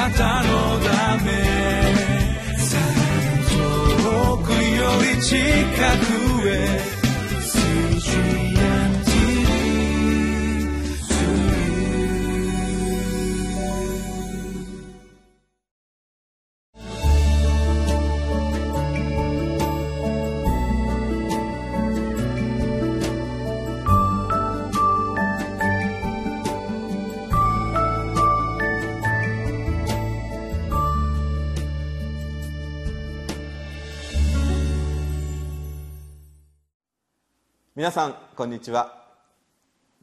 なたのため。遠くより近くへ。皆さんこんにちは。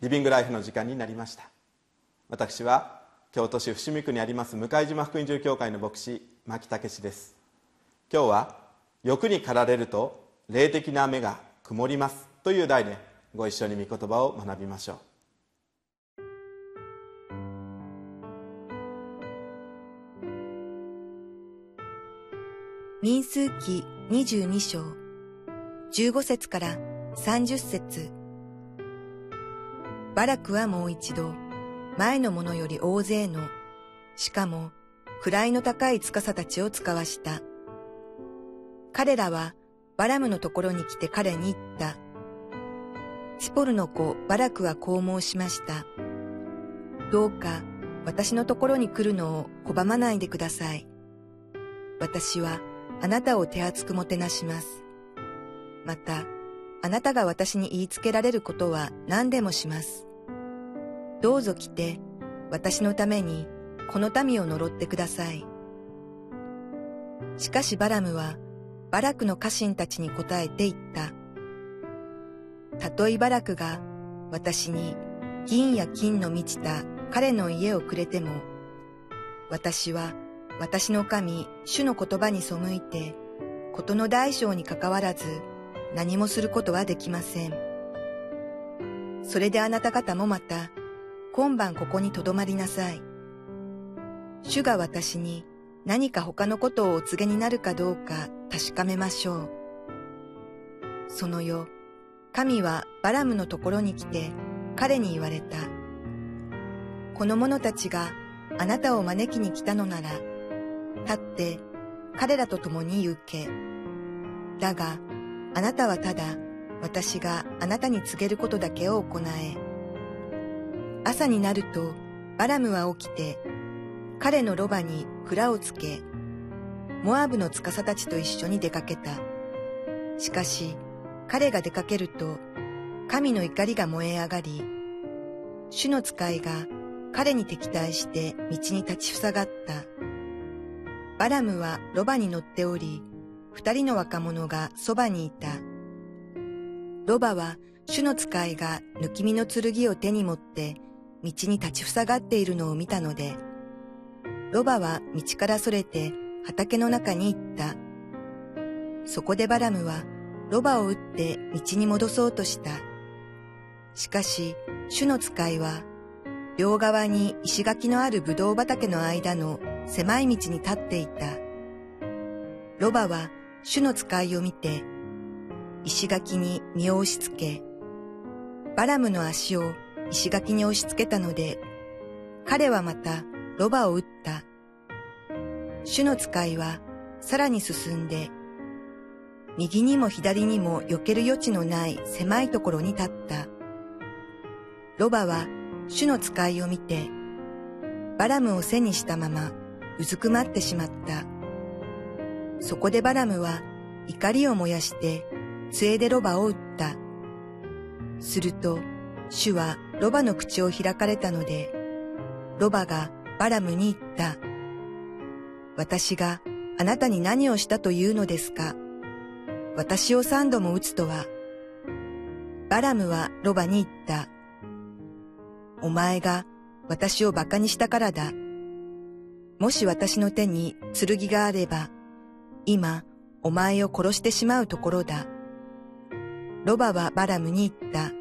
リビングライフの時間になりました。私は京都市伏見区にあります向島福音住教会の牧師牧武です。今日は欲に駆られると霊的な目が曇りますという題でご一緒に御言葉を学びましょう。民数記22章15節から30節バラクはもう一度、前のものより大勢の、しかも、位の高い司たちを使わした。彼らは、バラムのところに来て彼に言った。チポルの子バラクはこう申しました。どうか、私のところに来るのを拒まないでください。私は、あなたを手厚くもてなします。また、あなたが私に言いつけられることは何でもします。どうぞ来て、私のためにこの民を呪ってください。しかしバラムは、バラクの家臣たちに答えて言った。たとえバラクが私に銀や金の満ちた彼の家をくれても、私は私の神、主の言葉に背いて、ことの大小にかかわらず、何もすることはできません。それであなた方もまた、今晩ここに留まりなさい。主が私に何か他のことをお告げになるかどうか確かめましょう。その夜、神はバラムのところに来て彼に言われた。この者たちがあなたを招きに来たのなら、立って彼らと共に行け。だが、あなたはただ私があなたに告げることだけを行え。朝になるとバラムは起きて彼のロバに蔵をつけ、モアブの司たちと一緒に出かけた。しかし彼が出かけると神の怒りが燃え上がり、主の使いが彼に敵対して道に立ちふさがった。バラムはロバに乗っており、二人の若者がそばにいた。ロバは主の使いが抜き身の剣を手に持って道に立ちふさがっているのを見たので、ロバは道からそれて畑の中に行った。そこでバラムはロバを撃って道に戻そうとした。しかし、主の使いは、両側に石垣のある葡萄畑の間の狭い道に立っていた。ロバは主の使いを見て、石垣に身を押し付け、バラムの足を石垣に押し付けたので、彼はまたロバを撃った。主の使いはさらに進んで、右にも左にも避ける余地のない狭いところに立った。ロバは主の使いを見て、バラムを背にしたままうずくまってしまった。そこでバラムは怒りを燃やして杖でロバを撃った。すると主はロバの口を開かれたので、ロバがバラムに言った。私があなたに何をしたというのですか？私を三度も撃つとは。バラムはロバに言った。お前が私を馬鹿にしたからだ。もし私の手に剣があれば、今、お前を殺してしまうところだ。ロバはバラムに言った。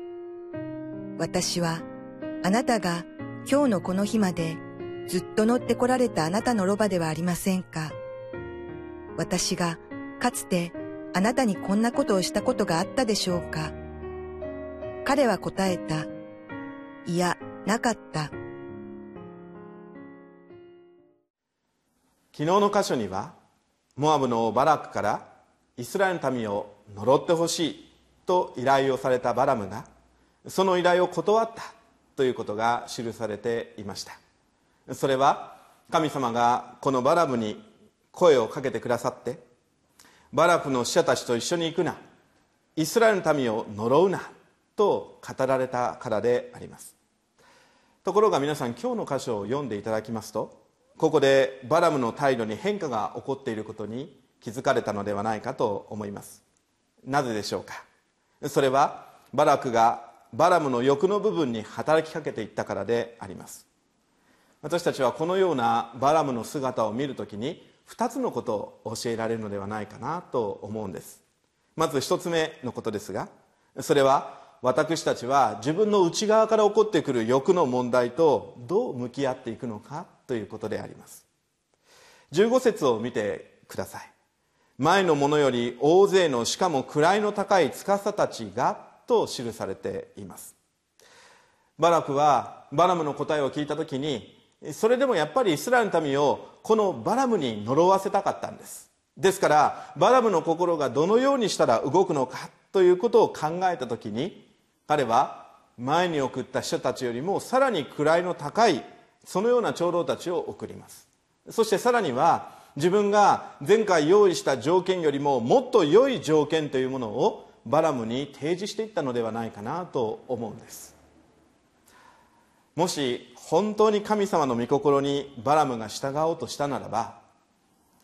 私は、あなたが今日のこの日までずっと乗ってこられたあなたのロバではありませんか。私がかつてあなたにこんなことをしたことがあったでしょうか。彼は答えた。いや、なかった。昨日の箇所にはモアブのバラクからイスラエルの民を呪ってほしいと依頼をされたバラムがその依頼を断ったということが記されていました。それは神様がこのバラムに声をかけてくださってバラクの使者たちと一緒に行くなイスラエルの民を呪うなと語られたからであります。ところが皆さん今日の箇所を読んでいただきますとここでバラムの態度に変化が起こっていることに気づかれたのではないかと思います。なぜでしょうか？それはバラクがバラムの欲の部分に働きかけていったからであります。私たちはこのようなバラムの姿を見るときに2つのことを教えられるのではないかなと思うんです。まず1つ目のことですがそれは私たちは自分の内側から起こってくる欲の問題とどう向き合っていくのかということであります。15節を見てください。前のものより大勢のしかも位の高い司たちがと記されています。バラクはバラムの答えを聞いた時にそれでもやっぱりイスラエルの民をこのバラムに呪わせたかったんです。ですからバラムの心がどのようにしたら動くのかということを考えた時に彼は前に送った人たちよりもさらに位の高いそのような長老たちを送ります。そしてさらには自分が前回用意した条件よりももっと良い条件というものをバラムに提示していったのではないかなと思うんです。もし本当に神様の御心にバラムが従おうとしたならば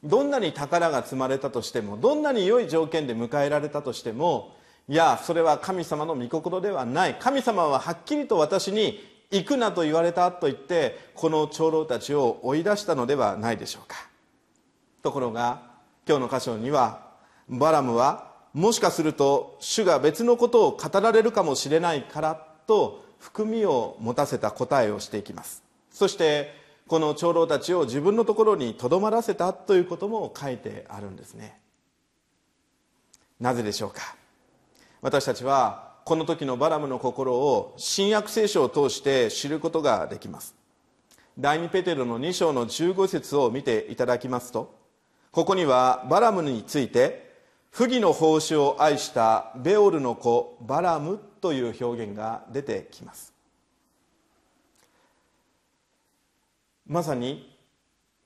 どんなに宝が積まれたとしてもどんなに良い条件で迎えられたとしてもいやそれは神様の御心ではない。神様ははっきりと私に行くなと言われたと言ってこの長老たちを追い出したのではないでしょうか。ところが今日の箇所にはバラムはもしかすると主が別のことを語られるかもしれないからと含みを持たせた答えをしていきます。そしてこの長老たちを自分のところにとどまらせたということも書いてあるんですね。なぜでしょうか。私たちはこの時のバラムの心を新約聖書を通して知ることができます。第2ペテロの2章の15節を見ていただきますとここにはバラムについて不義の奉仕を愛したベオルの子バラムという表現が出てきます。まさに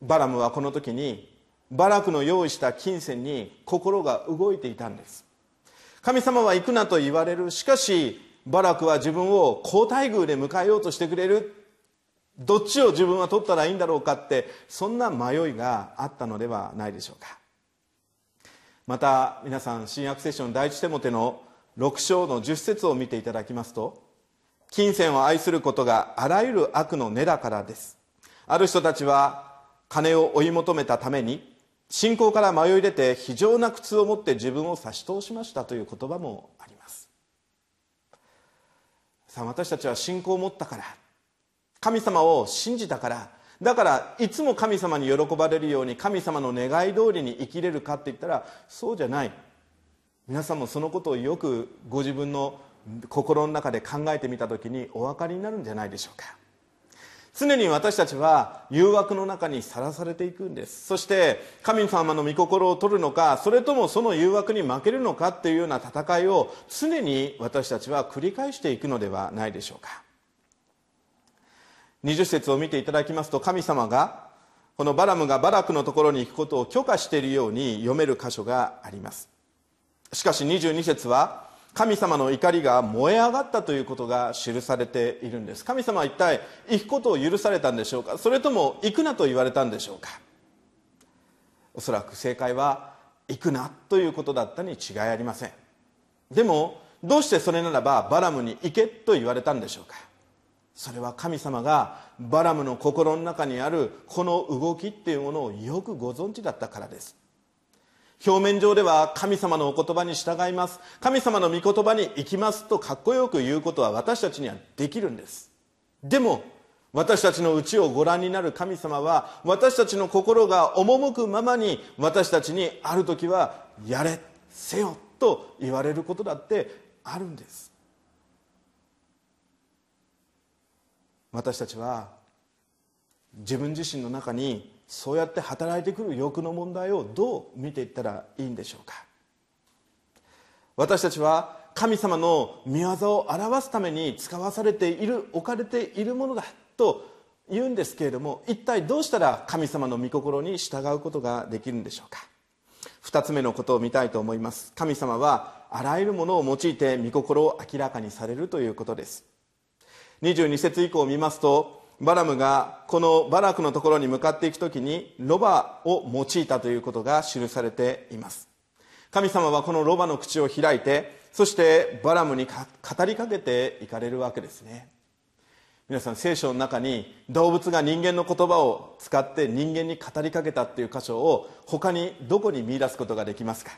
バラムはこの時にバラクの用意した金銭に心が動いていたんです。神様は行くなと言われる。しかしバラクは自分を好待遇で迎えようとしてくれる。どっちを自分は取ったらいいんだろうかってそんな迷いがあったのではないでしょうか。また皆さん新約聖書の第一手モての6章の10節を見ていただきますと金銭を愛することがあらゆる悪の根だからです。ある人たちは金を追い求めたために信仰から迷い出て非常な苦痛を持って自分を差し通しましたという言葉もあります。さあ私たちは信仰を持ったから神様を信じたからだからいつも神様に喜ばれるように神様の願い通りに生きれるかって言ったらそうじゃない。皆さんもそのことをよくご自分の心の中で考えてみた時にお分かりになるんじゃないでしょうか。常に私たちは誘惑の中にさらされていくんです。そして神様の御心を取るのかそれともその誘惑に負けるのかっていうような戦いを常に私たちは繰り返していくのではないでしょうか。20節を見ていただきますと神様がこのバラムがバラクのところに行くことを許可しているように読める箇所があります。しかし22節は神様の怒りが燃え上がったということが記されているんです。神様は一体行くことを許されたんでしょうか？それとも行くなと言われたんでしょうか？おそらく正解は行くなということだったに違いありません。でもどうしてそれならばバラムに行けと言われたんでしょうか？それは神様がバラムの心の中にあるこの動きっていうものをよくご存知だったからです。表面上では神様のお言葉に従います。神様の御言葉に行きますとかっこよく言うことは私たちにはできるんです。でも私たちの内をご覧になる神様は私たちの心が赴くままに私たちにある時はやれせよと言われることだってあるんです。私たちは自分自身の中にそうやって働いてくる欲の問題をどう見ていったらいいんでしょうか？私たちは神様の御業を表すために使わされている置かれているものだと言うんですけれども一体どうしたら神様の御心に従うことができるんでしょうか？2つ目のことを見たいと思います。神様はあらゆるものを用いて御心を明らかにされるということです。22節以降を見ますとバラムがこのバラクのところに向かっていく時にロバを用いたということが記されています。神様はこのロバの口を開いてそしてバラムに語りかけていかれるわけですね。皆さん聖書の中に動物が人間の言葉を使って人間に語りかけたっていう箇所を他にどこに見出すことができますか？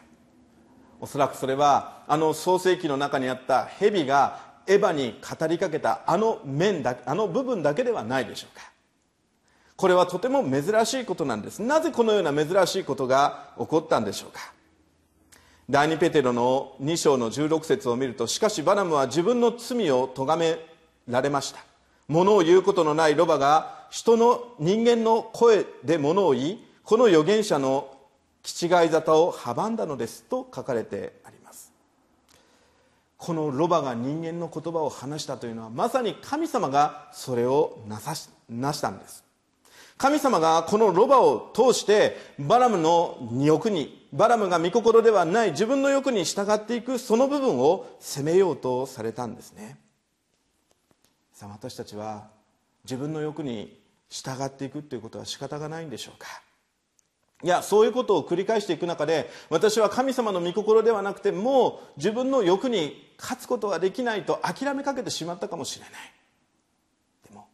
おそらくそれはあの創世記の中にあった蛇がエヴァに語りかけたあの面だあの部分だけではないでしょうか。これはとても珍しいことなんです。なぜこのような珍しいことが起こったんでしょうか。第2ペテロの2章の16節を見るとしかしバラムは自分の罪を咎められました。物を言うことのないロバが人の人間の声で物を言いこの預言者の気違い沙汰を阻んだのですと書かれてあります。このロバが人間の言葉を話したというのはまさに神様がそれをなさしなしたんです。神様がこのロバを通してバラムの欲にバラムが御心ではない自分の欲に従っていくその部分を責めようとされたんですね。さあ私たちは自分の欲に従っていくということは仕方がないんでしょうか？いやそういうことを繰り返していく中で私は神様の御心ではなくてもう自分の欲に勝つことができないと諦めかけてしまったかもしれない。でも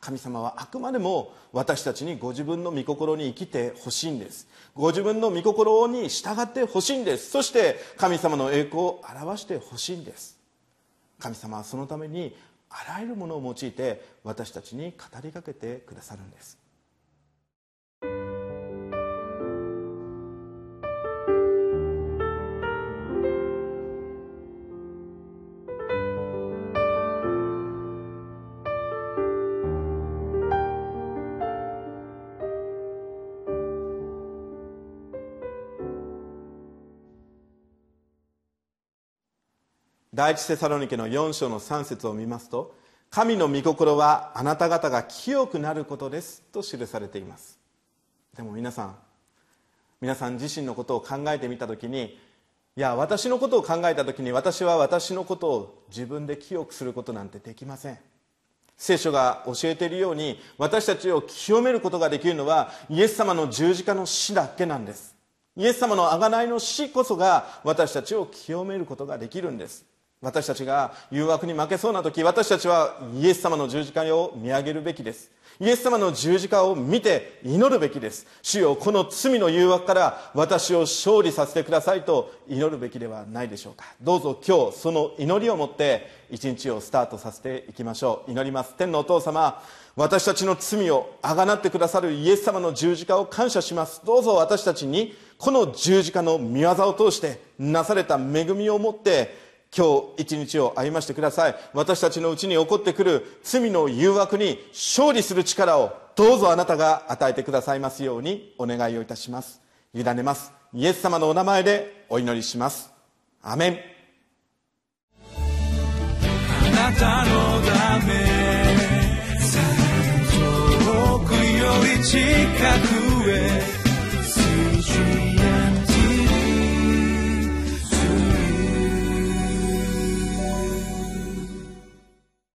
神様はあくまでも私たちにご自分の御心に生きてほしいんです。ご自分の御心に従ってほしいんです。そして神様の栄光を表してほしいんです。神様はそのためにあらゆるものを用いて私たちに語りかけてくださるんです。第一テサロニケの4章の3節を見ますと神の御心はあなた方が清くなることですと記されています。でも皆さん皆さん自身のことを考えてみた時にいや私のことを考えた時に私は私のことを自分で清くすることなんてできません。聖書が教えているように私たちを清めることができるのはイエス様の十字架の死だけなんです。イエス様の贖いの死こそが私たちを清めることができるんです。私たちが誘惑に負けそうな時私たちはイエス様の十字架を見上げるべきです。イエス様の十字架を見て祈るべきです。主よこの罪の誘惑から私を勝利させてくださいと祈るべきではないでしょうか。どうぞ今日その祈りを持って一日をスタートさせていきましょう。祈ります。天のお父様私たちの罪をあがなってくださるイエス様の十字架を感謝します。どうぞ私たちにこの十字架の御業を通してなされた恵みを持って今日一日を歩ましてください。私たちのうちに起こってくる罪の誘惑に勝利する力をどうぞあなたが与えてくださいますようにお願いをいたします。委ねます。イエス様のお名前でお祈りします。アメン。あなたのため遠くより近くへ。